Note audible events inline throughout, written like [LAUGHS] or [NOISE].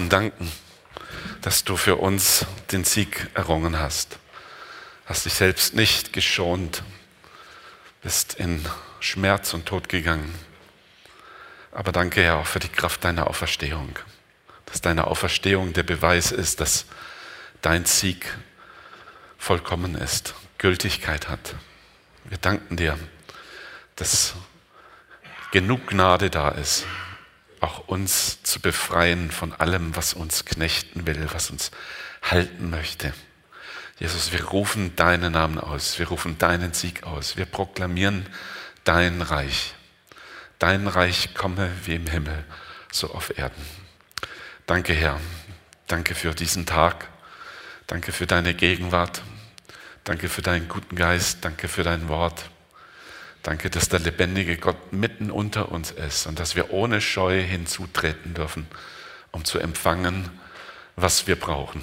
Herzen danken, dass du für uns den Sieg errungen hast. Hast dich selbst nicht geschont, bist in Schmerz und Tod gegangen. Aber danke, Herr, auch für die Kraft deiner Auferstehung. Dass deine Auferstehung der Beweis ist, dass dein Sieg vollkommen ist, Gültigkeit hat. Wir danken dir, dass genug Gnade da ist, auch uns zu befreien von allem, was uns knechten will, was uns halten möchte. Jesus, wir rufen deinen Namen aus, wir rufen deinen Sieg aus, wir proklamieren dein Reich. Dein Reich komme wie im Himmel, so auf Erden. Danke, Herr. Danke für diesen Tag. Danke für deine Gegenwart. Danke für deinen guten Geist. Danke für dein Wort. Danke, dass der lebendige Gott mitten unter uns ist und dass wir ohne Scheu hinzutreten dürfen, um zu empfangen, was wir brauchen,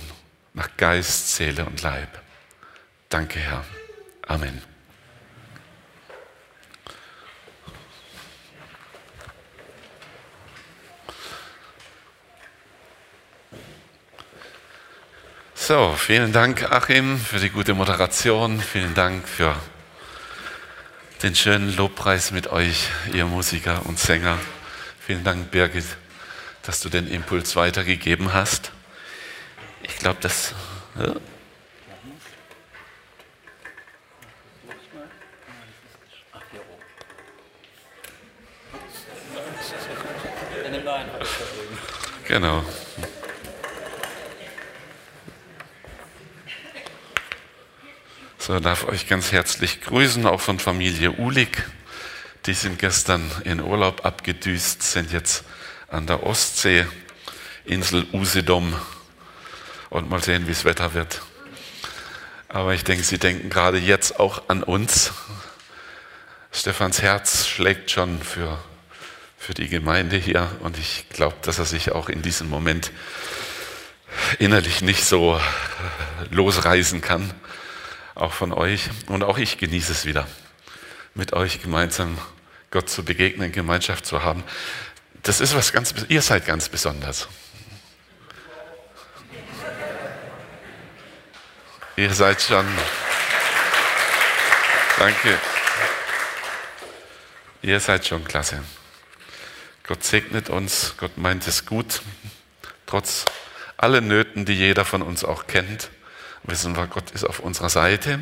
nach Geist, Seele und Leib. Danke, Herr. Amen. So, vielen Dank, Achim, für die gute Moderation. Vielen Dank für den schönen Lobpreis mit euch, ihr Musiker und Sänger. Vielen Dank, Birgit, dass du den Impuls weitergegeben hast. Ich glaube, das. Ja. Genau. So, darf euch ganz herzlich grüßen, auch von Familie Ulig. Die sind gestern in Urlaub abgedüst, sind jetzt an der Ostsee, Insel Usedom und mal sehen, wie das Wetter wird. Aber ich denke, sie denken gerade jetzt auch an uns. Stefans Herz schlägt schon für, für die Gemeinde hier und ich glaube, dass er sich auch in diesem Moment innerlich nicht so losreißen kann auch von euch. Und auch ich genieße es wieder, mit euch gemeinsam Gott zu begegnen, Gemeinschaft zu haben. Das ist was ganz, ihr seid ganz besonders. Ihr seid schon, danke, ihr seid schon klasse. Gott segnet uns, Gott meint es gut, trotz allen Nöten, die jeder von uns auch kennt wissen wir, Gott ist auf unserer Seite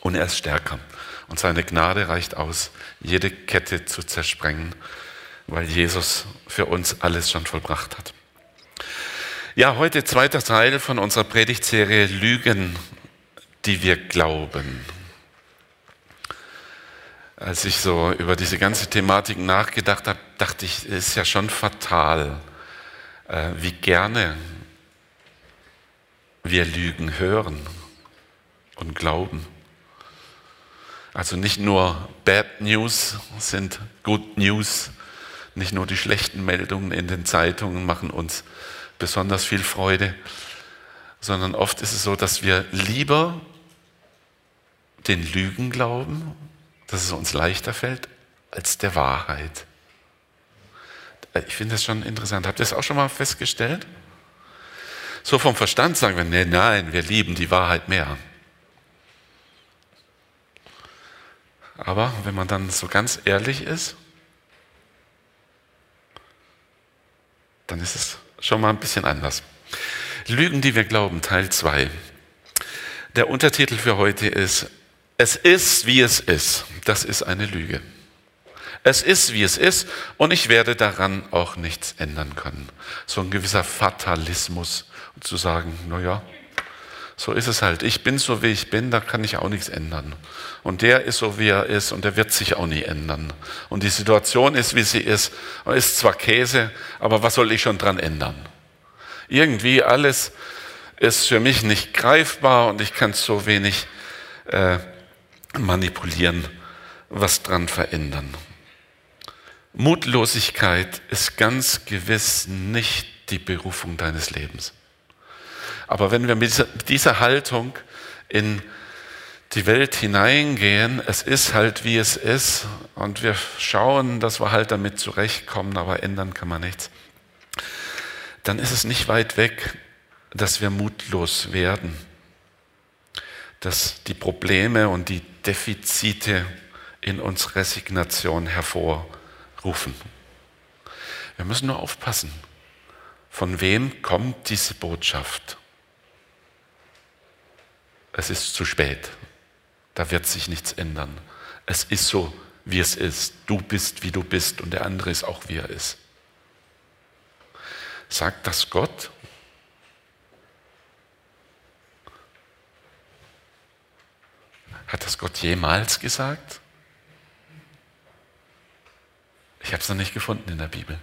und er ist stärker. Und seine Gnade reicht aus, jede Kette zu zersprengen, weil Jesus für uns alles schon vollbracht hat. Ja, heute zweiter Teil von unserer Predigtserie Lügen, die wir glauben. Als ich so über diese ganze Thematik nachgedacht habe, dachte ich, es ist ja schon fatal, äh, wie gerne wir Lügen hören und glauben. Also nicht nur Bad News sind Good News, nicht nur die schlechten Meldungen in den Zeitungen machen uns besonders viel Freude, sondern oft ist es so, dass wir lieber den Lügen glauben, dass es uns leichter fällt, als der Wahrheit. Ich finde das schon interessant. Habt ihr das auch schon mal festgestellt? So vom Verstand sagen wir, nee, nein, wir lieben die Wahrheit mehr. Aber wenn man dann so ganz ehrlich ist, dann ist es schon mal ein bisschen anders. Lügen, die wir glauben, Teil 2. Der Untertitel für heute ist, es ist, wie es ist. Das ist eine Lüge. Es ist, wie es ist und ich werde daran auch nichts ändern können. So ein gewisser Fatalismus zu sagen, naja, so ist es halt. Ich bin so, wie ich bin, da kann ich auch nichts ändern. Und der ist so, wie er ist und der wird sich auch nie ändern. Und die Situation ist, wie sie ist. Und ist zwar Käse, aber was soll ich schon dran ändern? Irgendwie alles ist für mich nicht greifbar und ich kann so wenig äh, manipulieren, was dran verändern. Mutlosigkeit ist ganz gewiss nicht die Berufung deines Lebens. Aber wenn wir mit dieser Haltung in die Welt hineingehen, es ist halt wie es ist und wir schauen, dass wir halt damit zurechtkommen, aber ändern kann man nichts, dann ist es nicht weit weg, dass wir mutlos werden, dass die Probleme und die Defizite in uns Resignation hervorrufen. Wir müssen nur aufpassen, von wem kommt diese Botschaft. Es ist zu spät, da wird sich nichts ändern. Es ist so, wie es ist. Du bist, wie du bist und der andere ist auch, wie er ist. Sagt das Gott? Hat das Gott jemals gesagt? Ich habe es noch nicht gefunden in der Bibel.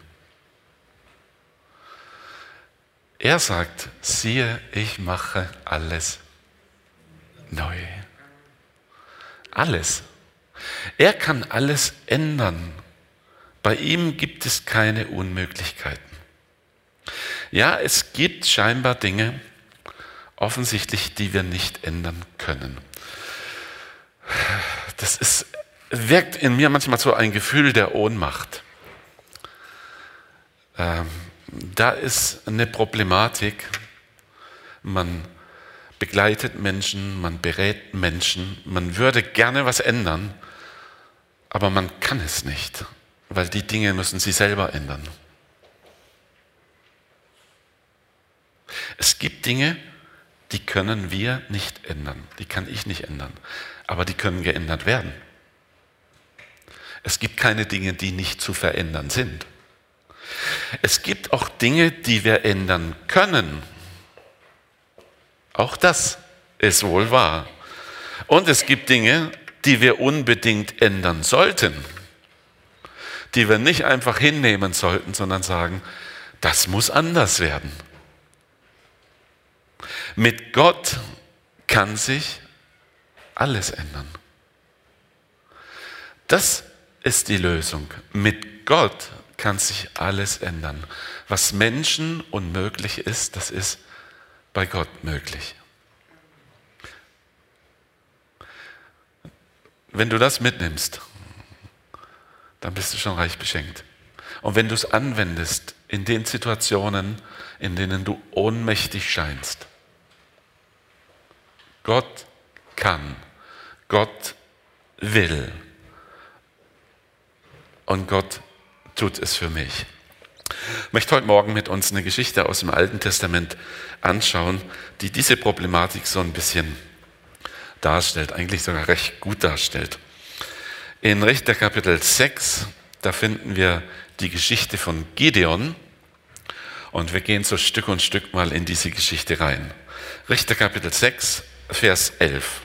Er sagt, siehe, ich mache alles neu. Alles. Er kann alles ändern. Bei ihm gibt es keine Unmöglichkeiten. Ja, es gibt scheinbar Dinge, offensichtlich, die wir nicht ändern können. Das ist, wirkt in mir manchmal so ein Gefühl der Ohnmacht. Ähm, da ist eine Problematik. Man begleitet Menschen, man berät Menschen, man würde gerne was ändern, aber man kann es nicht, weil die Dinge müssen sie selber ändern. Es gibt Dinge, die können wir nicht ändern, die kann ich nicht ändern, aber die können geändert werden. Es gibt keine Dinge, die nicht zu verändern sind. Es gibt auch Dinge, die wir ändern können. Auch das ist wohl wahr. Und es gibt Dinge, die wir unbedingt ändern sollten, die wir nicht einfach hinnehmen sollten, sondern sagen, das muss anders werden. Mit Gott kann sich alles ändern. Das ist die Lösung. Mit Gott kann sich alles ändern. Was Menschen unmöglich ist, das ist bei Gott möglich. Wenn du das mitnimmst, dann bist du schon reich beschenkt. Und wenn du es anwendest in den Situationen, in denen du ohnmächtig scheinst, Gott kann, Gott will und Gott tut es für mich. Ich möchte heute Morgen mit uns eine Geschichte aus dem Alten Testament anschauen, die diese Problematik so ein bisschen darstellt, eigentlich sogar recht gut darstellt. In Richter Kapitel 6, da finden wir die Geschichte von Gideon und wir gehen so Stück und Stück mal in diese Geschichte rein. Richter Kapitel 6, Vers 11.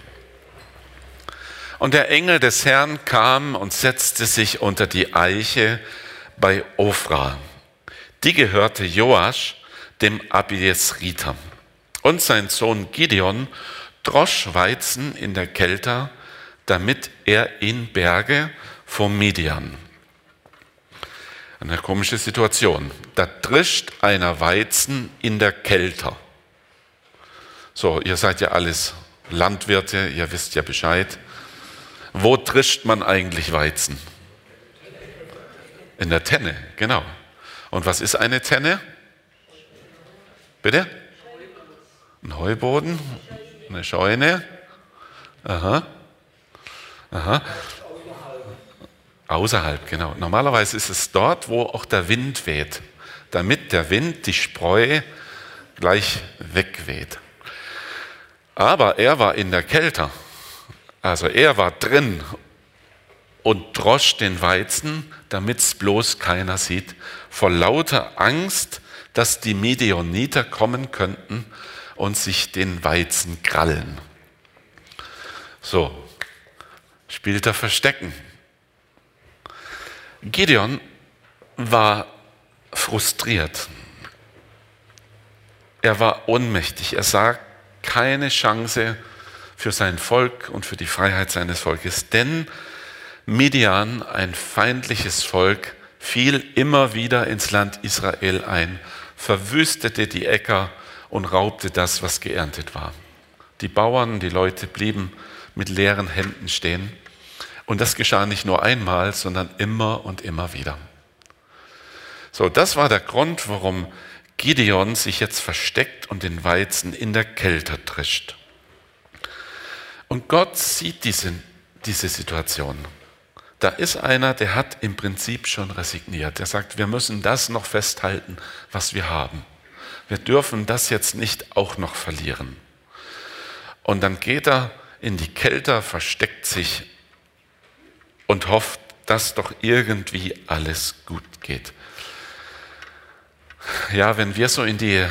Und der Engel des Herrn kam und setzte sich unter die Eiche bei Ofra. Die gehörte Joasch, dem Abiesriter. Und sein Sohn Gideon drosch Weizen in der Kälte, damit er ihn berge vor Midian. Eine komische Situation. Da drischt einer Weizen in der Kälte. So, ihr seid ja alles Landwirte, ihr wisst ja Bescheid. Wo trischt man eigentlich Weizen? In der Tenne, genau. Und was ist eine Tenne? Bitte? Ein Heuboden, eine Scheune. Aha. Aha. Außerhalb, genau. Normalerweise ist es dort, wo auch der Wind weht, damit der Wind die Spreu gleich wegweht. Aber er war in der Kälte, also er war drin und drosch den Weizen, damit es bloß keiner sieht, vor lauter Angst, dass die Medioniter kommen könnten und sich den Weizen krallen. So, spielt er Verstecken. Gideon war frustriert. Er war ohnmächtig. Er sah keine Chance für sein Volk und für die Freiheit seines Volkes, denn Midian, ein feindliches Volk, fiel immer wieder ins Land Israel ein, verwüstete die Äcker und raubte das, was geerntet war. Die Bauern, die Leute blieben mit leeren Händen stehen. Und das geschah nicht nur einmal, sondern immer und immer wieder. So, das war der Grund, warum Gideon sich jetzt versteckt und den Weizen in der Kälte trischt. Und Gott sieht diese, diese Situation. Da ist einer, der hat im Prinzip schon resigniert. Der sagt, wir müssen das noch festhalten, was wir haben. Wir dürfen das jetzt nicht auch noch verlieren. Und dann geht er in die Kälte, versteckt sich und hofft, dass doch irgendwie alles gut geht. Ja, wenn wir so in die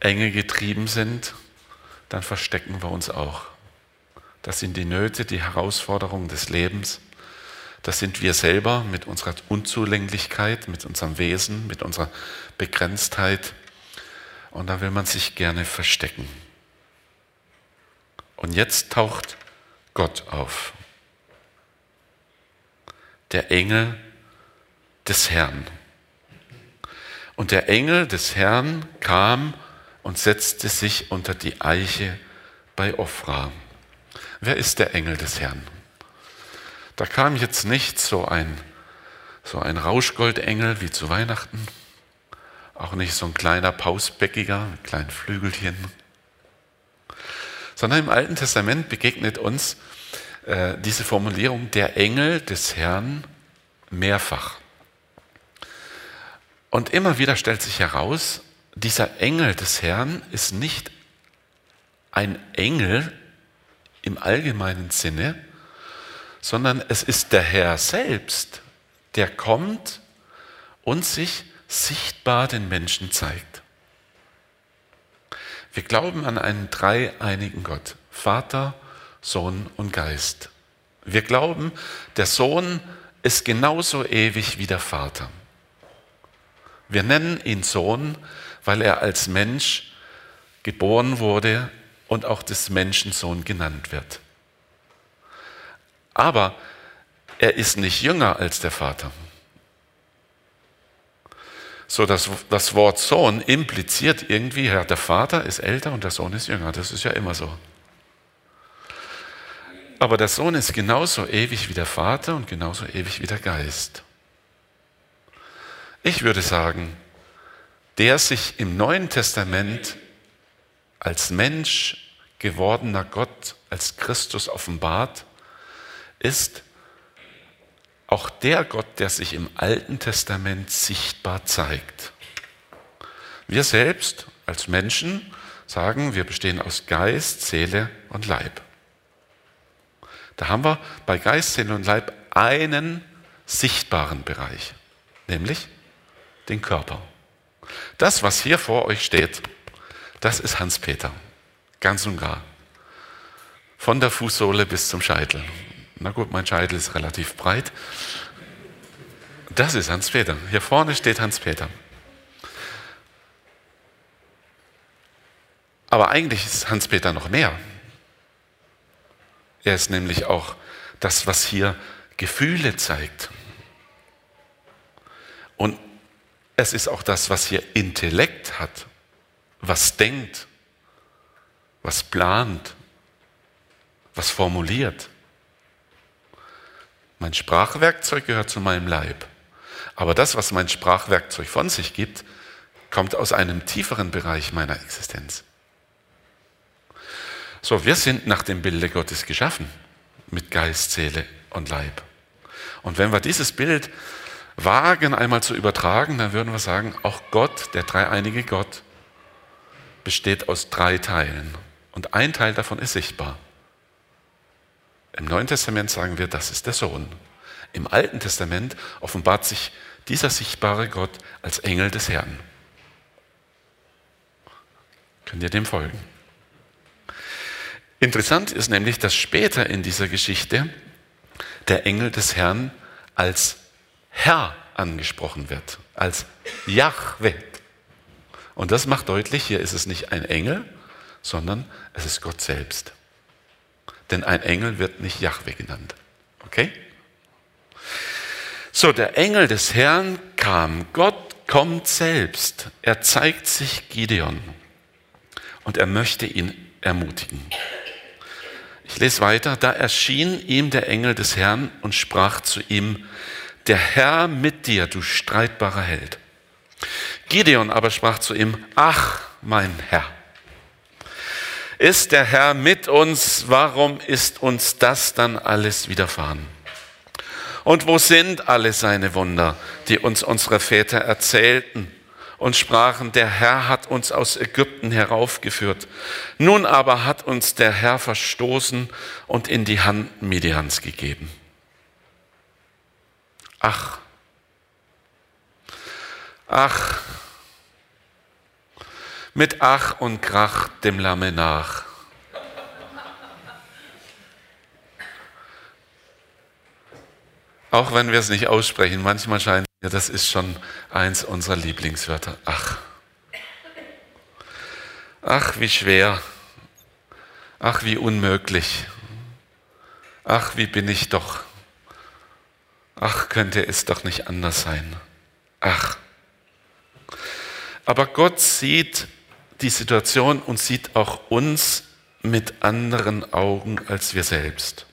Enge getrieben sind, dann verstecken wir uns auch. Das sind die Nöte, die Herausforderungen des Lebens. Das sind wir selber mit unserer Unzulänglichkeit, mit unserem Wesen, mit unserer Begrenztheit. Und da will man sich gerne verstecken. Und jetzt taucht Gott auf. Der Engel des Herrn. Und der Engel des Herrn kam und setzte sich unter die Eiche bei Ophra. Wer ist der Engel des Herrn? Da kam jetzt nicht so ein, so ein Rauschgoldengel wie zu Weihnachten, auch nicht so ein kleiner Pausbäckiger mit kleinen Flügelchen, sondern im Alten Testament begegnet uns äh, diese Formulierung der Engel des Herrn mehrfach. Und immer wieder stellt sich heraus, dieser Engel des Herrn ist nicht ein Engel im allgemeinen Sinne, sondern es ist der Herr selbst, der kommt und sich sichtbar den Menschen zeigt. Wir glauben an einen dreieinigen Gott, Vater, Sohn und Geist. Wir glauben, der Sohn ist genauso ewig wie der Vater. Wir nennen ihn Sohn, weil er als Mensch geboren wurde und auch des Menschensohn genannt wird. Aber er ist nicht jünger als der Vater. So dass das Wort Sohn impliziert irgendwie, ja, der Vater ist älter und der Sohn ist jünger. Das ist ja immer so. Aber der Sohn ist genauso ewig wie der Vater und genauso ewig wie der Geist. Ich würde sagen, der sich im Neuen Testament als Mensch gewordener Gott, als Christus offenbart, ist auch der Gott, der sich im Alten Testament sichtbar zeigt. Wir selbst als Menschen sagen, wir bestehen aus Geist, Seele und Leib. Da haben wir bei Geist, Seele und Leib einen sichtbaren Bereich, nämlich den Körper. Das, was hier vor euch steht, das ist Hans-Peter, ganz und gar. Von der Fußsohle bis zum Scheitel. Na gut, mein Scheitel ist relativ breit. Das ist Hans-Peter. Hier vorne steht Hans-Peter. Aber eigentlich ist Hans-Peter noch mehr. Er ist nämlich auch das, was hier Gefühle zeigt. Und es ist auch das, was hier Intellekt hat, was denkt, was plant, was formuliert. Mein Sprachwerkzeug gehört zu meinem Leib. Aber das, was mein Sprachwerkzeug von sich gibt, kommt aus einem tieferen Bereich meiner Existenz. So, wir sind nach dem Bilde Gottes geschaffen, mit Geist, Seele und Leib. Und wenn wir dieses Bild wagen einmal zu übertragen, dann würden wir sagen, auch Gott, der dreieinige Gott, besteht aus drei Teilen. Und ein Teil davon ist sichtbar. Im Neuen Testament sagen wir, das ist der Sohn. Im Alten Testament offenbart sich dieser sichtbare Gott als Engel des Herrn. Könnt ihr dem folgen? Interessant ist nämlich, dass später in dieser Geschichte der Engel des Herrn als Herr angesprochen wird, als Yahweh. Und das macht deutlich, hier ist es nicht ein Engel, sondern es ist Gott selbst. Denn ein Engel wird nicht Yahweh genannt. Okay? So, der Engel des Herrn kam. Gott kommt selbst. Er zeigt sich Gideon. Und er möchte ihn ermutigen. Ich lese weiter. Da erschien ihm der Engel des Herrn und sprach zu ihm, der Herr mit dir, du streitbarer Held. Gideon aber sprach zu ihm, ach mein Herr, ist der Herr mit uns, warum ist uns das dann alles widerfahren? Und wo sind alle seine Wunder, die uns unsere Väter erzählten und sprachen, der Herr hat uns aus Ägypten heraufgeführt. Nun aber hat uns der Herr verstoßen und in die Hand Midians gegeben. Ach, ach, mit Ach und Krach dem Lamme nach. Auch wenn wir es nicht aussprechen, manchmal scheint mir, das ist schon eins unserer Lieblingswörter. Ach. Ach, wie schwer. Ach, wie unmöglich. Ach, wie bin ich doch. Ach, könnte es doch nicht anders sein. Ach. Aber Gott sieht die Situation und sieht auch uns mit anderen Augen als wir selbst.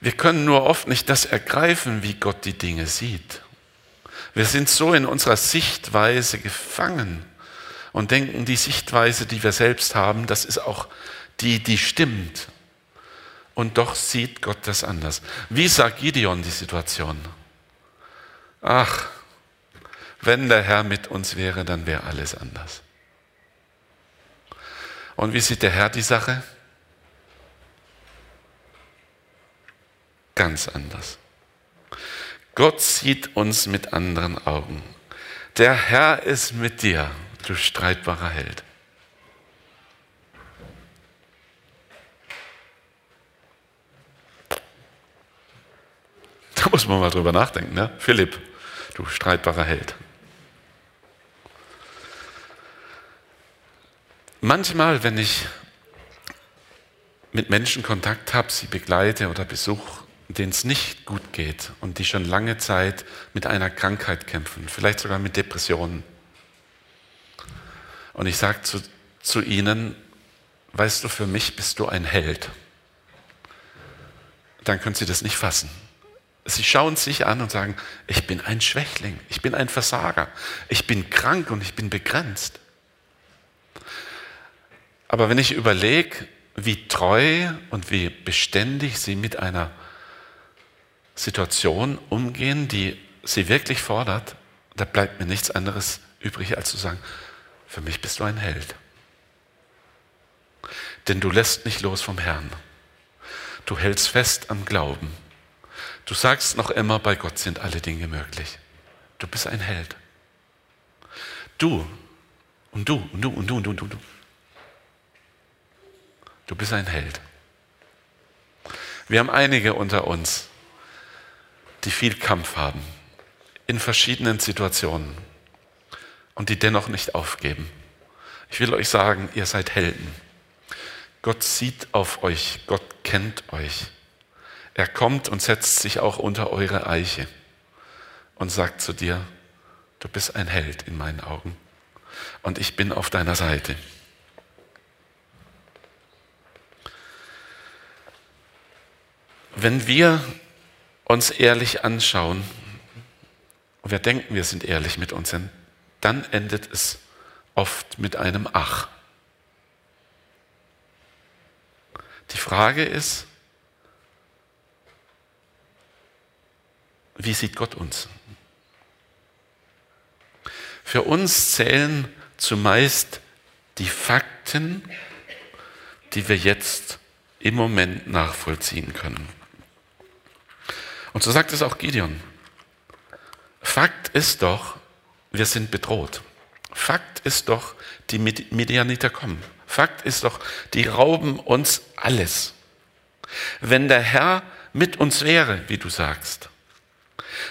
Wir können nur oft nicht das ergreifen, wie Gott die Dinge sieht. Wir sind so in unserer Sichtweise gefangen und denken, die Sichtweise, die wir selbst haben, das ist auch die, die stimmt. Und doch sieht Gott das anders. Wie sah Gideon die Situation? Ach, wenn der Herr mit uns wäre, dann wäre alles anders. Und wie sieht der Herr die Sache? Ganz anders. Gott sieht uns mit anderen Augen. Der Herr ist mit dir, du streitbarer Held. Da muss man mal drüber nachdenken, ne? Philipp, du streitbarer Held. Manchmal, wenn ich mit Menschen Kontakt habe, sie begleite oder besuche, denen es nicht gut geht und die schon lange Zeit mit einer Krankheit kämpfen, vielleicht sogar mit Depressionen. Und ich sage zu, zu ihnen, weißt du, für mich bist du ein Held. Dann können sie das nicht fassen. Sie schauen sich an und sagen, ich bin ein Schwächling, ich bin ein Versager, ich bin krank und ich bin begrenzt. Aber wenn ich überlege, wie treu und wie beständig sie mit einer Situation umgehen, die sie wirklich fordert, da bleibt mir nichts anderes übrig, als zu sagen, für mich bist du ein Held. Denn du lässt nicht los vom Herrn. Du hältst fest am Glauben. Du sagst noch immer, bei Gott sind alle Dinge möglich. Du bist ein Held. Du und du und du und du und du und du. Du bist ein Held. Wir haben einige unter uns, die viel Kampf haben, in verschiedenen Situationen und die dennoch nicht aufgeben. Ich will euch sagen, ihr seid Helden. Gott sieht auf euch, Gott kennt euch. Er kommt und setzt sich auch unter eure Eiche und sagt zu dir, du bist ein Held in meinen Augen und ich bin auf deiner Seite. Wenn wir uns ehrlich anschauen, und wir denken, wir sind ehrlich mit uns, dann endet es oft mit einem Ach. Die Frage ist, wie sieht Gott uns? Für uns zählen zumeist die Fakten, die wir jetzt im Moment nachvollziehen können. Und so sagt es auch Gideon. Fakt ist doch, wir sind bedroht. Fakt ist doch, die Medianiter kommen. Fakt ist doch, die rauben uns alles. Wenn der Herr mit uns wäre, wie du sagst,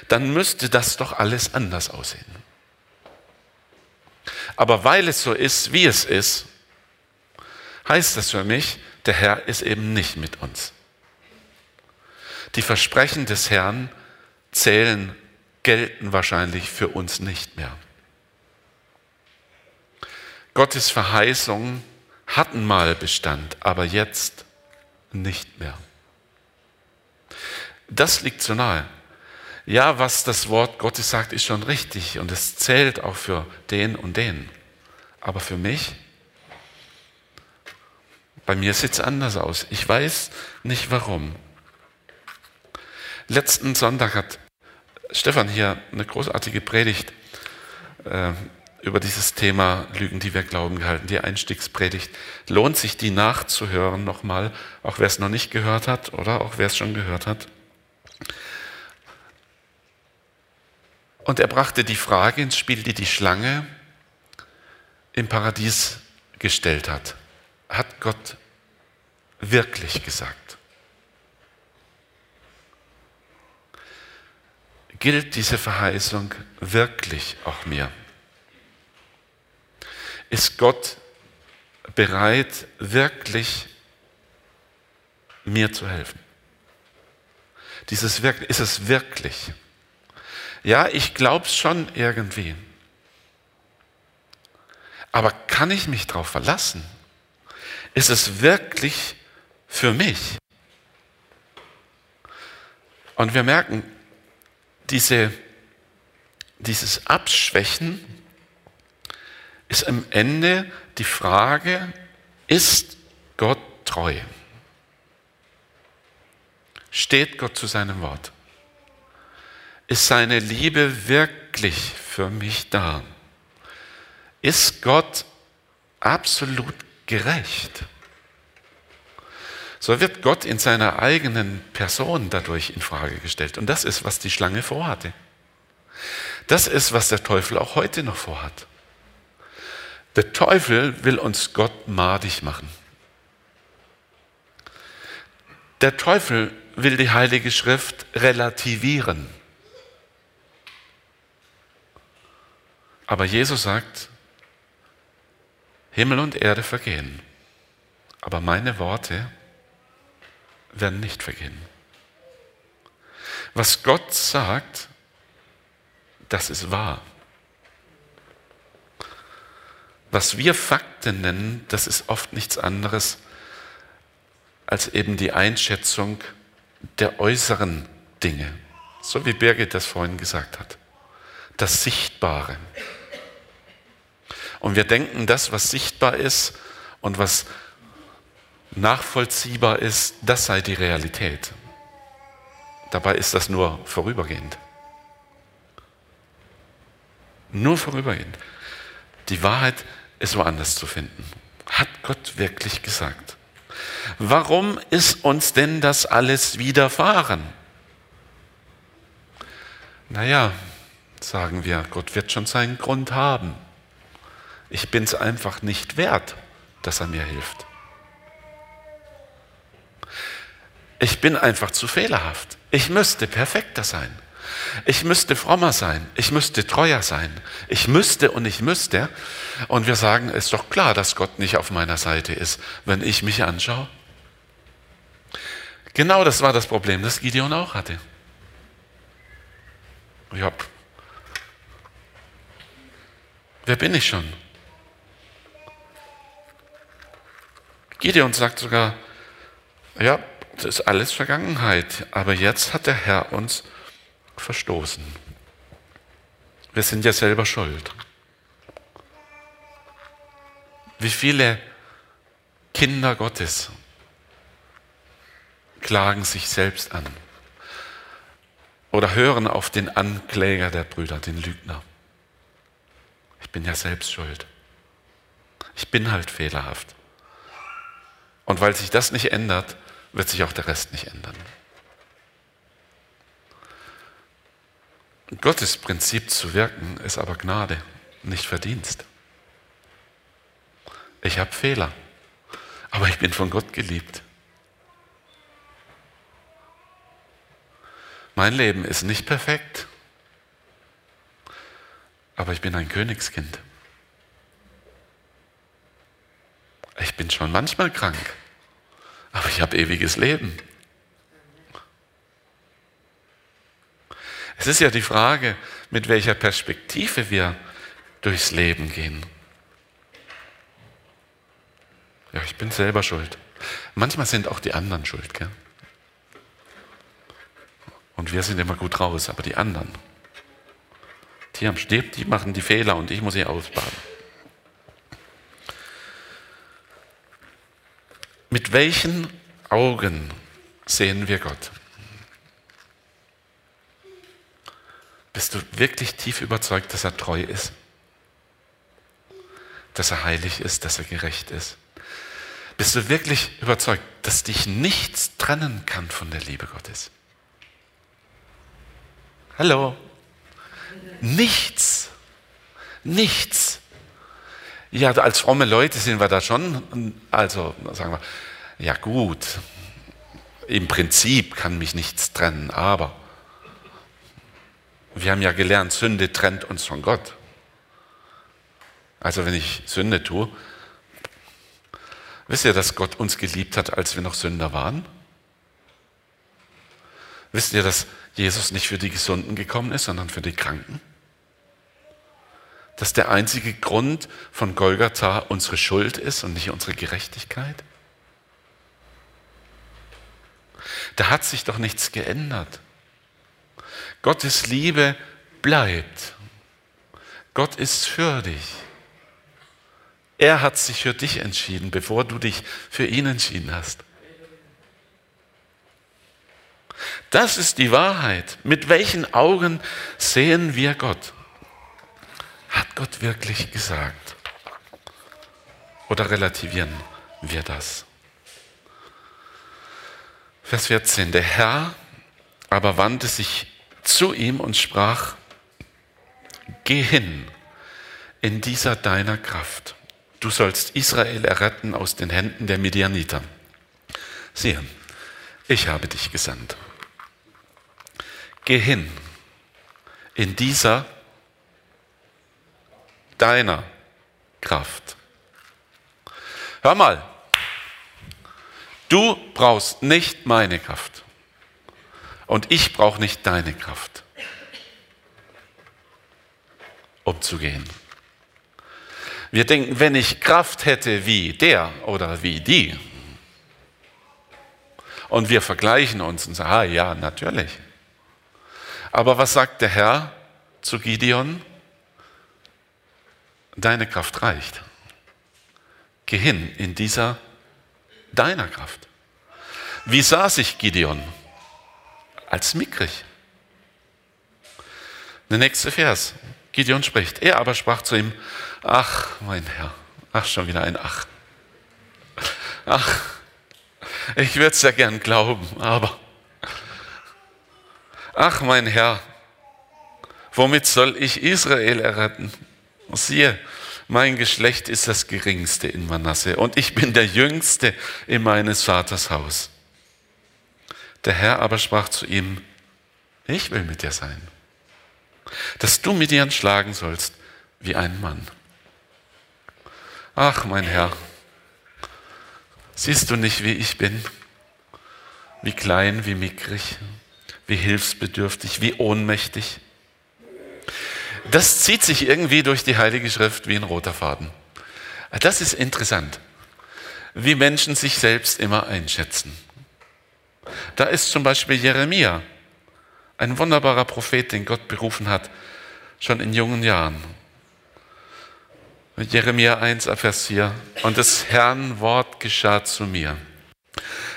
dann müsste das doch alles anders aussehen. Aber weil es so ist, wie es ist, heißt das für mich, der Herr ist eben nicht mit uns. Die Versprechen des Herrn zählen, gelten wahrscheinlich für uns nicht mehr. Gottes Verheißungen hatten mal Bestand, aber jetzt nicht mehr. Das liegt so nahe. ja, was das Wort Gottes sagt, ist schon richtig und es zählt auch für den und den. Aber für mich, bei mir sieht es anders aus. Ich weiß nicht warum. Letzten Sonntag hat Stefan hier eine großartige Predigt äh, über dieses Thema Lügen, die wir glauben, gehalten. Die Einstiegspredigt. Lohnt sich, die nachzuhören nochmal, auch wer es noch nicht gehört hat oder auch wer es schon gehört hat. Und er brachte die Frage ins Spiel, die die Schlange im Paradies gestellt hat. Hat Gott wirklich gesagt? Gilt diese Verheißung wirklich auch mir? Ist Gott bereit, wirklich mir zu helfen? Dieses ist es wirklich? Ja, ich glaube es schon irgendwie. Aber kann ich mich darauf verlassen? Ist es wirklich für mich? Und wir merken, diese, dieses Abschwächen ist am Ende die Frage, ist Gott treu? Steht Gott zu seinem Wort? Ist seine Liebe wirklich für mich da? Ist Gott absolut gerecht? So wird Gott in seiner eigenen Person dadurch in Frage gestellt. Und das ist, was die Schlange vorhatte. Das ist, was der Teufel auch heute noch vorhat. Der Teufel will uns Gott madig machen. Der Teufel will die Heilige Schrift relativieren. Aber Jesus sagt, Himmel und Erde vergehen, aber meine Worte werden nicht vergehen. Was Gott sagt, das ist wahr. Was wir Fakten nennen, das ist oft nichts anderes als eben die Einschätzung der äußeren Dinge, so wie Birgit das vorhin gesagt hat. Das Sichtbare. Und wir denken, das, was sichtbar ist und was nachvollziehbar ist, das sei die Realität. Dabei ist das nur vorübergehend. Nur vorübergehend. Die Wahrheit ist woanders zu finden. Hat Gott wirklich gesagt? Warum ist uns denn das alles widerfahren? Naja, sagen wir, Gott wird schon seinen Grund haben. Ich bin es einfach nicht wert, dass er mir hilft. Ich bin einfach zu fehlerhaft. Ich müsste perfekter sein. Ich müsste frommer sein. Ich müsste treuer sein. Ich müsste und ich müsste. Und wir sagen, es ist doch klar, dass Gott nicht auf meiner Seite ist, wenn ich mich anschaue. Genau das war das Problem, das Gideon auch hatte. Ja. Wer bin ich schon? Gideon sagt sogar, ja, das ist alles Vergangenheit, aber jetzt hat der Herr uns verstoßen. Wir sind ja selber schuld. Wie viele Kinder Gottes klagen sich selbst an oder hören auf den Ankläger der Brüder, den Lügner. Ich bin ja selbst schuld. Ich bin halt fehlerhaft. Und weil sich das nicht ändert, wird sich auch der Rest nicht ändern. Gottes Prinzip zu wirken ist aber Gnade, nicht Verdienst. Ich habe Fehler, aber ich bin von Gott geliebt. Mein Leben ist nicht perfekt, aber ich bin ein Königskind. Ich bin schon manchmal krank, aber ich habe ewiges Leben. Es ist ja die Frage, mit welcher Perspektive wir durchs Leben gehen. Ja, ich bin selber schuld. Manchmal sind auch die anderen schuld. Gell? Und wir sind immer gut raus, aber die anderen, die Stift, die machen die Fehler und ich muss sie ausbaden. Mit welchen Augen sehen wir Gott? Bist du wirklich tief überzeugt, dass er treu ist? Dass er heilig ist, dass er gerecht ist? Bist du wirklich überzeugt, dass dich nichts trennen kann von der Liebe Gottes? Hallo? Nichts. Nichts. Ja, als fromme Leute sind wir da schon, also sagen wir, ja gut, im Prinzip kann mich nichts trennen, aber wir haben ja gelernt, Sünde trennt uns von Gott. Also wenn ich Sünde tue, wisst ihr, dass Gott uns geliebt hat, als wir noch Sünder waren? Wisst ihr, dass Jesus nicht für die Gesunden gekommen ist, sondern für die Kranken? Dass der einzige Grund von Golgatha unsere Schuld ist und nicht unsere Gerechtigkeit? Da hat sich doch nichts geändert. Gottes Liebe bleibt. Gott ist für dich. Er hat sich für dich entschieden, bevor du dich für ihn entschieden hast. Das ist die Wahrheit. Mit welchen Augen sehen wir Gott? Hat Gott wirklich gesagt? Oder relativieren wir das? Vers 14. Der Herr aber wandte sich zu ihm und sprach, geh hin in dieser deiner Kraft. Du sollst Israel erretten aus den Händen der Midianiter. Siehe, ich habe dich gesandt. Geh hin in dieser deiner Kraft. Hör mal, du brauchst nicht meine Kraft. Und ich brauche nicht deine Kraft, um zu gehen. Wir denken, wenn ich Kraft hätte wie der oder wie die, und wir vergleichen uns und sagen, ah ja, natürlich. Aber was sagt der Herr zu Gideon? Deine Kraft reicht. Geh hin in dieser deiner Kraft. Wie sah sich Gideon? als mickrig. Der nächste Vers. Gideon spricht. Er aber sprach zu ihm, ach, mein Herr, ach, schon wieder ein Ach. Ach, ich würde es ja gern glauben, aber, ach, mein Herr, womit soll ich Israel erretten? Siehe, mein Geschlecht ist das geringste in Manasse und ich bin der jüngste in meines Vaters Haus. Der Herr aber sprach zu ihm, ich will mit dir sein, dass du mit dir schlagen sollst wie ein Mann. Ach, mein Herr, siehst du nicht, wie ich bin? Wie klein, wie mickrig, wie hilfsbedürftig, wie ohnmächtig. Das zieht sich irgendwie durch die Heilige Schrift wie ein roter Faden. Das ist interessant, wie Menschen sich selbst immer einschätzen. Da ist zum Beispiel Jeremia, ein wunderbarer Prophet, den Gott berufen hat, schon in jungen Jahren. Jeremia 1, Vers 4. Und das Herrn Wort geschah zu mir.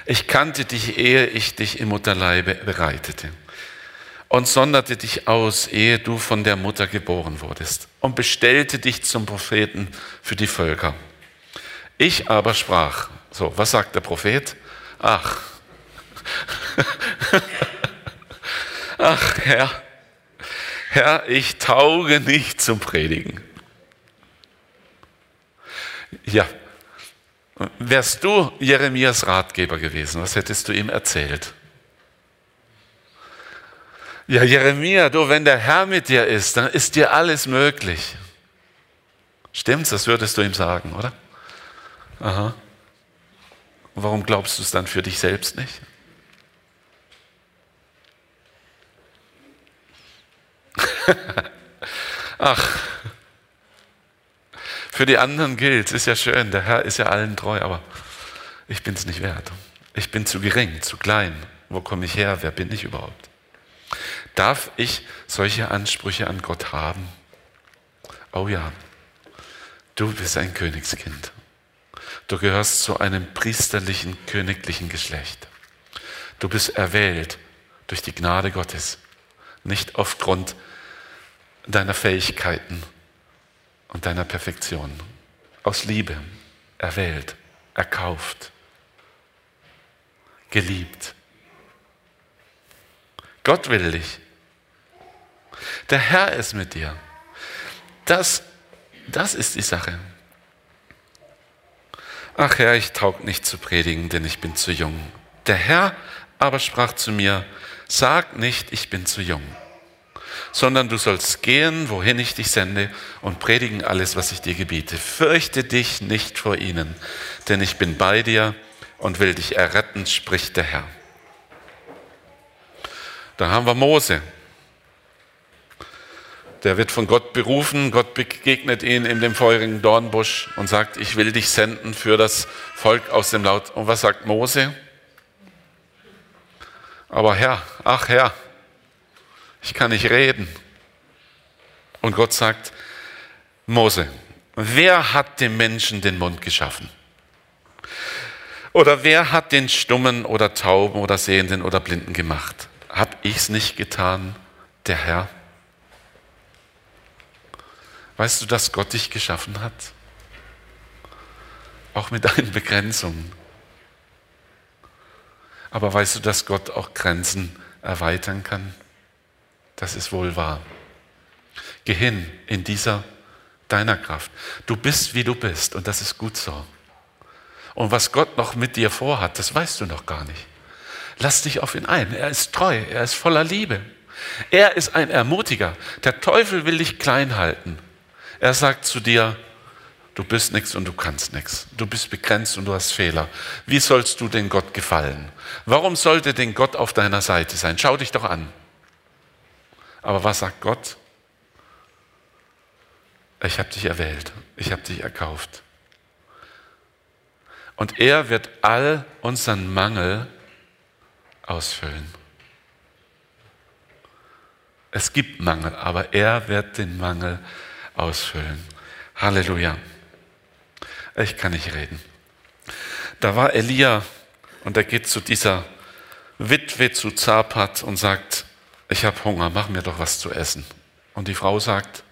Ich kannte dich, ehe ich dich im Mutterleibe bereitete und sonderte dich aus, ehe du von der Mutter geboren wurdest und bestellte dich zum Propheten für die Völker. Ich aber sprach, so, was sagt der Prophet? Ach, [LAUGHS] Ach Herr, Herr, ich tauge nicht zum Predigen. Ja, wärst du Jeremias Ratgeber gewesen, was hättest du ihm erzählt? Ja, Jeremia, du, wenn der Herr mit dir ist, dann ist dir alles möglich. Stimmt's? Das würdest du ihm sagen, oder? Aha. Warum glaubst du es dann für dich selbst nicht? [LAUGHS] Ach, für die anderen gilt, ist ja schön, der Herr ist ja allen treu, aber ich bin es nicht wert. Ich bin zu gering, zu klein. Wo komme ich her? Wer bin ich überhaupt? Darf ich solche Ansprüche an Gott haben? Oh ja, du bist ein Königskind. Du gehörst zu einem priesterlichen, königlichen Geschlecht. Du bist erwählt durch die Gnade Gottes, nicht aufgrund deiner Fähigkeiten und deiner Perfektion. Aus Liebe erwählt, erkauft, geliebt. Gott will dich. Der Herr ist mit dir. Das, das ist die Sache. Ach Herr, ich taug nicht zu predigen, denn ich bin zu jung. Der Herr aber sprach zu mir, sag nicht, ich bin zu jung, sondern du sollst gehen, wohin ich dich sende, und predigen alles, was ich dir gebiete. Fürchte dich nicht vor ihnen, denn ich bin bei dir und will dich erretten, spricht der Herr. Da haben wir Mose. Der wird von Gott berufen, Gott begegnet ihn in dem feurigen Dornbusch und sagt, ich will dich senden für das Volk aus dem Laut. Und was sagt Mose? Aber Herr, ach Herr, ich kann nicht reden. Und Gott sagt, Mose, wer hat dem Menschen den Mund geschaffen? Oder wer hat den Stummen oder Tauben oder Sehenden oder Blinden gemacht? Hab ich's nicht getan, der Herr? Weißt du, dass Gott dich geschaffen hat? Auch mit deinen Begrenzungen. Aber weißt du, dass Gott auch Grenzen erweitern kann? Das ist wohl wahr. Geh hin in dieser deiner Kraft. Du bist, wie du bist und das ist gut so. Und was Gott noch mit dir vorhat, das weißt du noch gar nicht. Lass dich auf ihn ein. Er ist treu, er ist voller Liebe. Er ist ein Ermutiger. Der Teufel will dich klein halten. Er sagt zu dir, du bist nichts und du kannst nichts. Du bist begrenzt und du hast Fehler. Wie sollst du den Gott gefallen? Warum sollte denn Gott auf deiner Seite sein? Schau dich doch an. Aber was sagt Gott? Ich habe dich erwählt, ich habe dich erkauft. Und er wird all unseren Mangel ausfüllen. Es gibt Mangel, aber er wird den Mangel ausfüllen. Halleluja. Ich kann nicht reden. Da war Elia und er geht zu dieser Witwe zu Zapat und sagt, ich habe Hunger, mach mir doch was zu essen. Und die Frau sagt,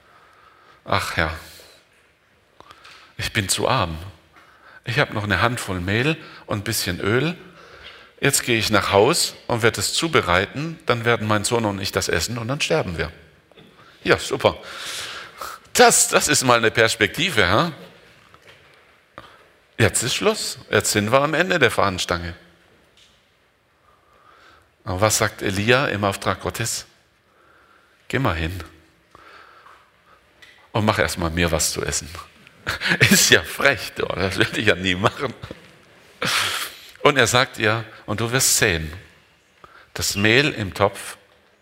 ach Herr, ich bin zu arm. Ich habe noch eine Handvoll Mehl und ein bisschen Öl. Jetzt gehe ich nach Haus und werde es zubereiten. Dann werden mein Sohn und ich das essen und dann sterben wir. Ja, super. Das, das ist mal eine Perspektive. Ja? Jetzt ist Schluss. Jetzt sind wir am Ende der Fahnenstange. Und was sagt Elia im Auftrag Gottes? Geh mal hin und mach erstmal mir was zu essen. [LAUGHS] Ist ja frech, das würde ich ja nie machen. Und er sagt ihr, und du wirst sehen, das Mehl im Topf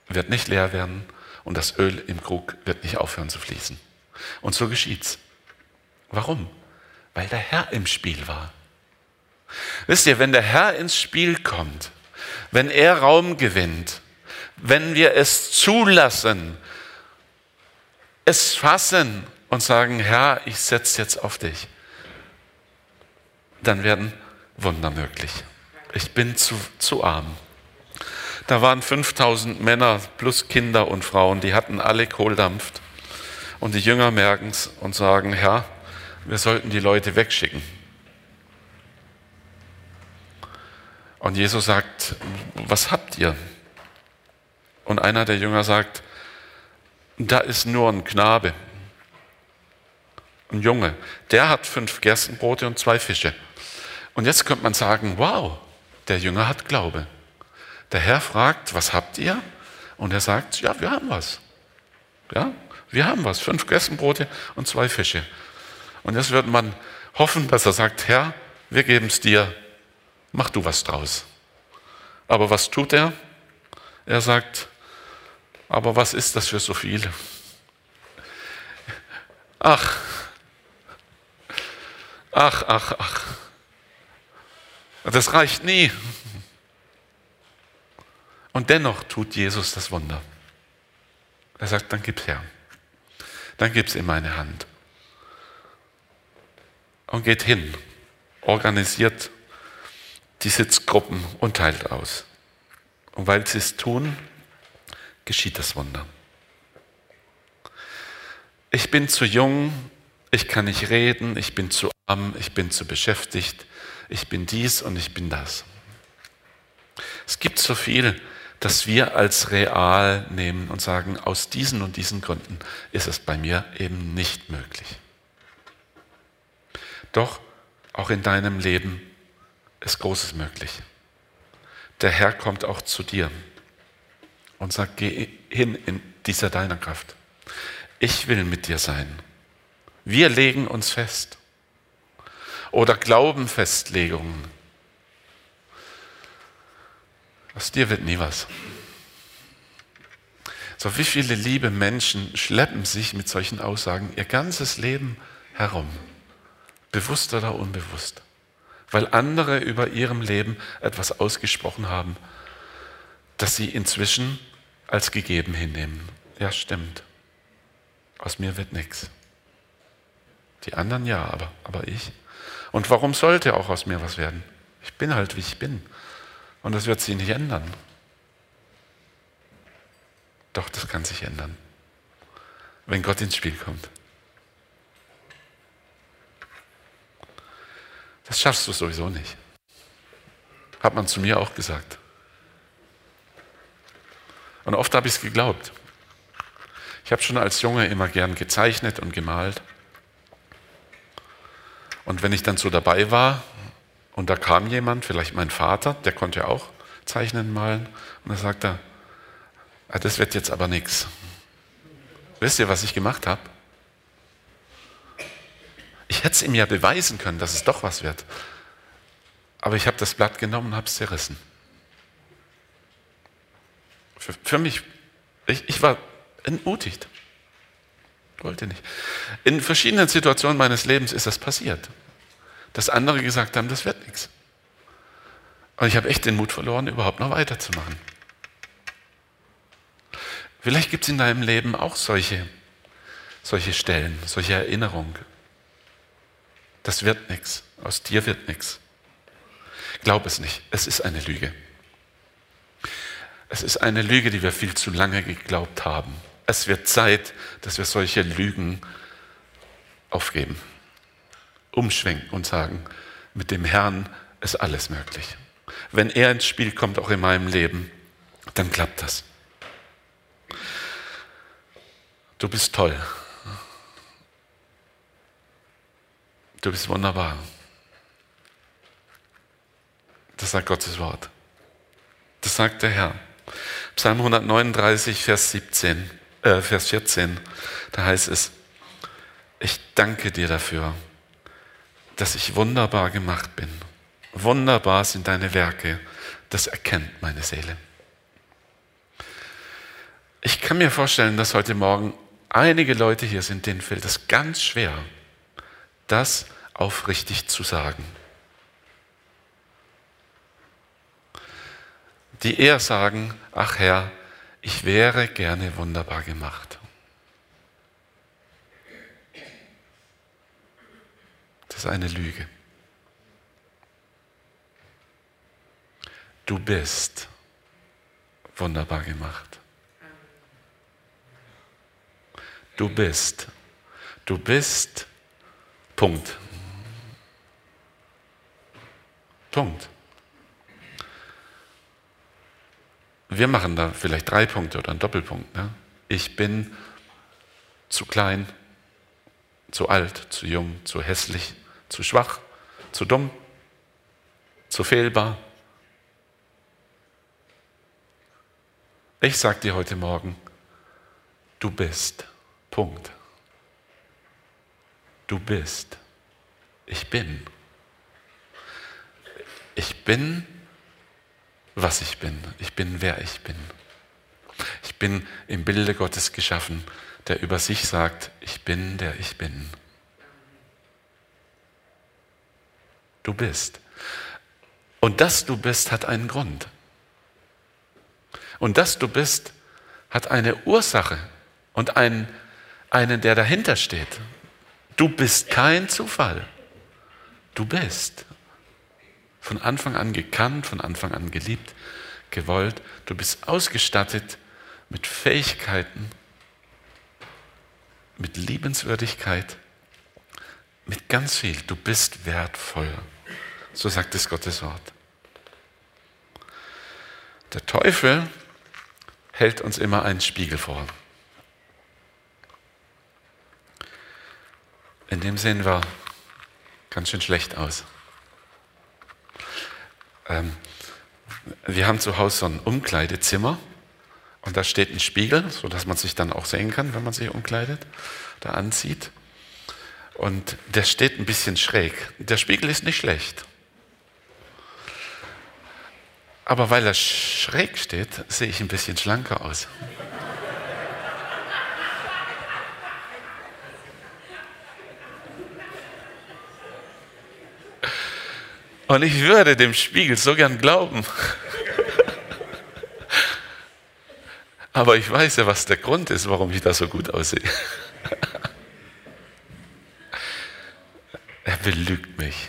wird nicht leer werden und das Öl im Krug wird nicht aufhören zu fließen. Und so geschieht's. Warum? Weil der Herr im Spiel war. Wisst ihr, wenn der Herr ins Spiel kommt, wenn er Raum gewinnt, wenn wir es zulassen, es fassen und sagen, Herr, ich setze jetzt auf dich, dann werden Wunder möglich. Ich bin zu, zu arm. Da waren 5000 Männer plus Kinder und Frauen, die hatten alle Kohldampft. Und die Jünger merken es und sagen, Herr, wir sollten die Leute wegschicken. Und Jesus sagt, was habt ihr? Und einer der Jünger sagt, da ist nur ein Knabe, ein Junge, der hat fünf Gerstenbrote und zwei Fische. Und jetzt könnte man sagen, wow, der Jünger hat Glaube. Der Herr fragt, was habt ihr? Und er sagt, ja, wir haben was. Ja, wir haben was, fünf Gerstenbrote und zwei Fische. Und jetzt wird man hoffen, dass er sagt, Herr, wir geben es dir, mach du was draus. Aber was tut er? Er sagt, aber was ist das für so viele? Ach, ach, ach, ach. Das reicht nie. Und dennoch tut Jesus das Wunder. Er sagt, dann gib's her. Dann gib's in meine Hand. Und geht hin, organisiert die Sitzgruppen und teilt aus. Und weil sie es tun, geschieht das Wunder. Ich bin zu jung, ich kann nicht reden, ich bin zu arm, ich bin zu beschäftigt, ich bin dies und ich bin das. Es gibt so viel, das wir als real nehmen und sagen, aus diesen und diesen Gründen ist es bei mir eben nicht möglich. Doch auch in deinem Leben ist Großes möglich. Der Herr kommt auch zu dir und sagt, geh hin in dieser deiner Kraft. Ich will mit dir sein. Wir legen uns fest. Oder Glaubenfestlegungen. Aus dir wird nie was. So wie viele liebe Menschen schleppen sich mit solchen Aussagen ihr ganzes Leben herum, bewusst oder unbewusst, weil andere über ihrem Leben etwas ausgesprochen haben, das sie inzwischen als gegeben hinnehmen. Ja, stimmt. Aus mir wird nichts. Die anderen ja, aber, aber ich. Und warum sollte auch aus mir was werden? Ich bin halt, wie ich bin. Und das wird sich nicht ändern. Doch, das kann sich ändern, wenn Gott ins Spiel kommt. Das schaffst du sowieso nicht. Hat man zu mir auch gesagt. Und oft habe ich es geglaubt. Ich habe schon als Junge immer gern gezeichnet und gemalt. Und wenn ich dann so dabei war und da kam jemand, vielleicht mein Vater, der konnte auch zeichnen, malen, und er sagte, ah, das wird jetzt aber nichts. Wisst ihr, was ich gemacht habe? Ich hätte es ihm ja beweisen können, dass es doch was wird. Aber ich habe das Blatt genommen und habe es zerrissen. Für, für mich, ich, ich war entmutigt. Wollte nicht. In verschiedenen Situationen meines Lebens ist das passiert, dass andere gesagt haben, das wird nichts. Und ich habe echt den Mut verloren, überhaupt noch weiterzumachen. Vielleicht gibt es in deinem Leben auch solche, solche Stellen, solche Erinnerungen. Das wird nichts. Aus dir wird nichts. Glaub es nicht. Es ist eine Lüge. Es ist eine Lüge, die wir viel zu lange geglaubt haben. Es wird Zeit, dass wir solche Lügen aufgeben, umschwenken und sagen, mit dem Herrn ist alles möglich. Wenn er ins Spiel kommt, auch in meinem Leben, dann klappt das. Du bist toll. Du bist wunderbar. Das sagt Gottes Wort. Das sagt der Herr. Psalm 139, Vers 17 äh, Vers 14, da heißt es, ich danke dir dafür, dass ich wunderbar gemacht bin. Wunderbar sind deine Werke, das erkennt meine Seele. Ich kann mir vorstellen, dass heute Morgen einige Leute hier sind, denen fällt es ganz schwer, das aufrichtig zu sagen. Die eher sagen, ach Herr, ich wäre gerne wunderbar gemacht. Das ist eine Lüge. Du bist wunderbar gemacht. Du bist. Du bist. Punkt. Punkt. Wir machen da vielleicht drei Punkte oder einen Doppelpunkt. Ne? Ich bin zu klein, zu alt, zu jung, zu hässlich, zu schwach, zu dumm, zu fehlbar. Ich sage dir heute Morgen, du bist. Punkt. Du bist. Ich bin. Ich bin was ich bin. Ich bin, wer ich bin. Ich bin im Bilde Gottes geschaffen, der über sich sagt, ich bin, der ich bin. Du bist. Und dass du bist, hat einen Grund. Und dass du bist, hat eine Ursache. und einen, einen, der dahinter steht. Du bist kein Zufall. Du bist von Anfang an gekannt, von Anfang an geliebt, gewollt. Du bist ausgestattet mit Fähigkeiten, mit Liebenswürdigkeit, mit ganz viel. Du bist wertvoll. So sagt es Gottes Wort. Der Teufel hält uns immer einen Spiegel vor. In dem sehen wir ganz schön schlecht aus. Ähm, wir haben zu Hause so ein Umkleidezimmer und da steht ein Spiegel, sodass man sich dann auch sehen kann, wenn man sich umkleidet, da anzieht. Und der steht ein bisschen schräg. Der Spiegel ist nicht schlecht. Aber weil er schräg steht, sehe ich ein bisschen schlanker aus. Und ich würde dem Spiegel so gern glauben. Aber ich weiß ja, was der Grund ist, warum ich da so gut aussehe. Er belügt mich.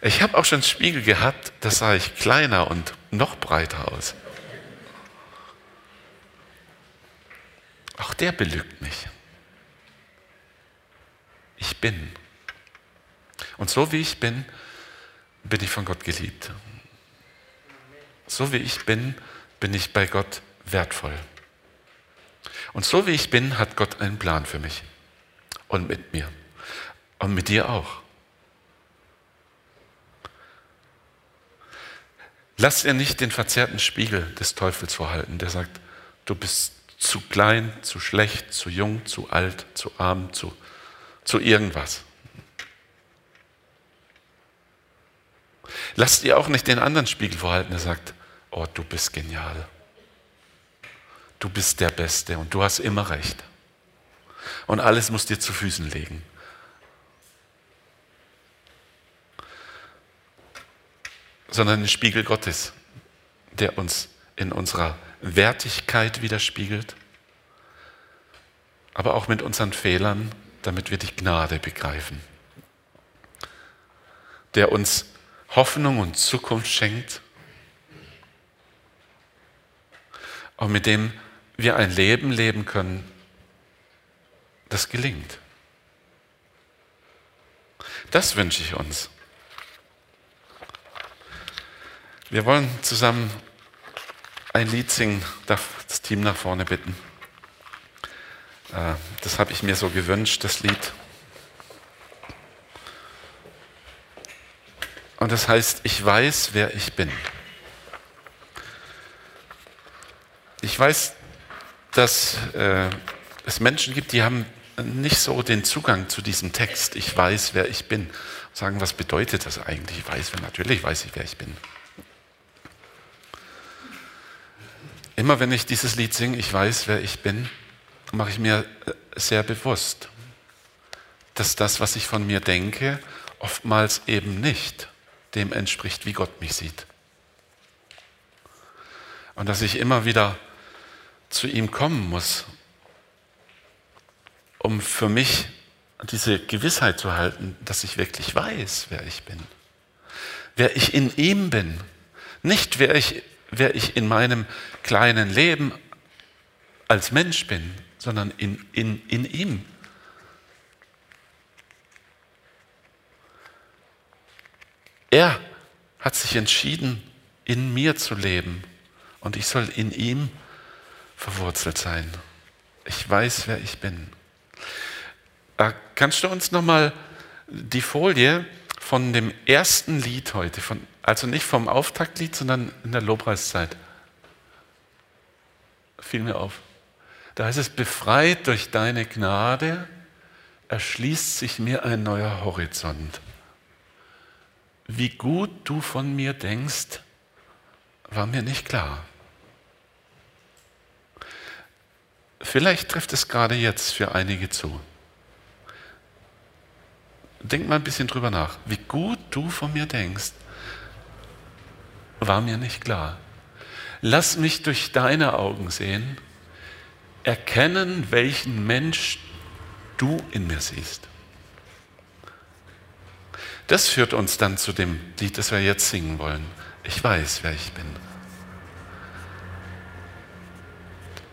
Ich habe auch schon Spiegel gehabt, da sah ich kleiner und noch breiter aus. Auch der belügt mich. Ich bin. Und so wie ich bin, bin ich von Gott geliebt. So wie ich bin, bin ich bei Gott wertvoll. Und so wie ich bin, hat Gott einen Plan für mich und mit mir und mit dir auch. Lass dir nicht den verzerrten Spiegel des Teufels vorhalten, der sagt, du bist zu klein, zu schlecht, zu jung, zu alt, zu arm, zu, zu irgendwas. Lass dir auch nicht den anderen Spiegel vorhalten, der sagt, oh, du bist genial. Du bist der Beste und du hast immer recht. Und alles muss dir zu Füßen legen. Sondern den Spiegel Gottes, der uns in unserer Wertigkeit widerspiegelt, aber auch mit unseren Fehlern, damit wir die Gnade begreifen. Der uns Hoffnung und Zukunft schenkt und mit dem wir ein Leben leben können, das gelingt. Das wünsche ich uns. Wir wollen zusammen ein Lied singen, darf das Team nach vorne bitten. Äh, das habe ich mir so gewünscht, das Lied. Und das heißt, ich weiß, wer ich bin. Ich weiß, dass äh, es Menschen gibt, die haben nicht so den Zugang zu diesem Text. Ich weiß, wer ich bin. Sagen, was bedeutet das eigentlich? Ich weiß, natürlich weiß ich, wer ich bin. Immer wenn ich dieses Lied singe, ich weiß, wer ich bin, mache ich mir äh, sehr bewusst, dass das, was ich von mir denke, oftmals eben nicht dem entspricht, wie Gott mich sieht. Und dass ich immer wieder zu ihm kommen muss, um für mich diese Gewissheit zu halten, dass ich wirklich weiß, wer ich bin. Wer ich in ihm bin. Nicht wer ich, wer ich in meinem kleinen Leben als Mensch bin, sondern in, in, in ihm. Er hat sich entschieden, in mir zu leben und ich soll in ihm verwurzelt sein. Ich weiß, wer ich bin. Kannst du uns nochmal die Folie von dem ersten Lied heute, von, also nicht vom Auftaktlied, sondern in der Lobpreiszeit, fiel mir auf. Da heißt es, befreit durch deine Gnade erschließt sich mir ein neuer Horizont wie gut du von mir denkst, war mir nicht klar. Vielleicht trifft es gerade jetzt für einige zu. Denk mal ein bisschen drüber nach. Wie gut du von mir denkst, war mir nicht klar. Lass mich durch deine Augen sehen, erkennen, welchen Mensch du in mir siehst. Das führt uns dann zu dem Lied, das wir jetzt singen wollen. Ich weiß, wer ich bin.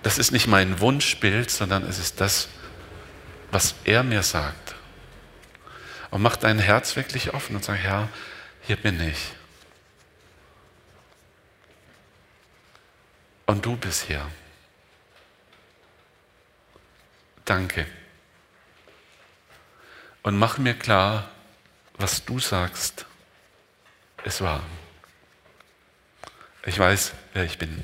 Das ist nicht mein Wunschbild, sondern es ist das, was er mir sagt. Und mach dein Herz wirklich offen und sag, Herr, hier bin ich. Und du bist hier. Danke. Und mach mir klar, was du sagst, ist wahr. Ich weiß, wer ich bin.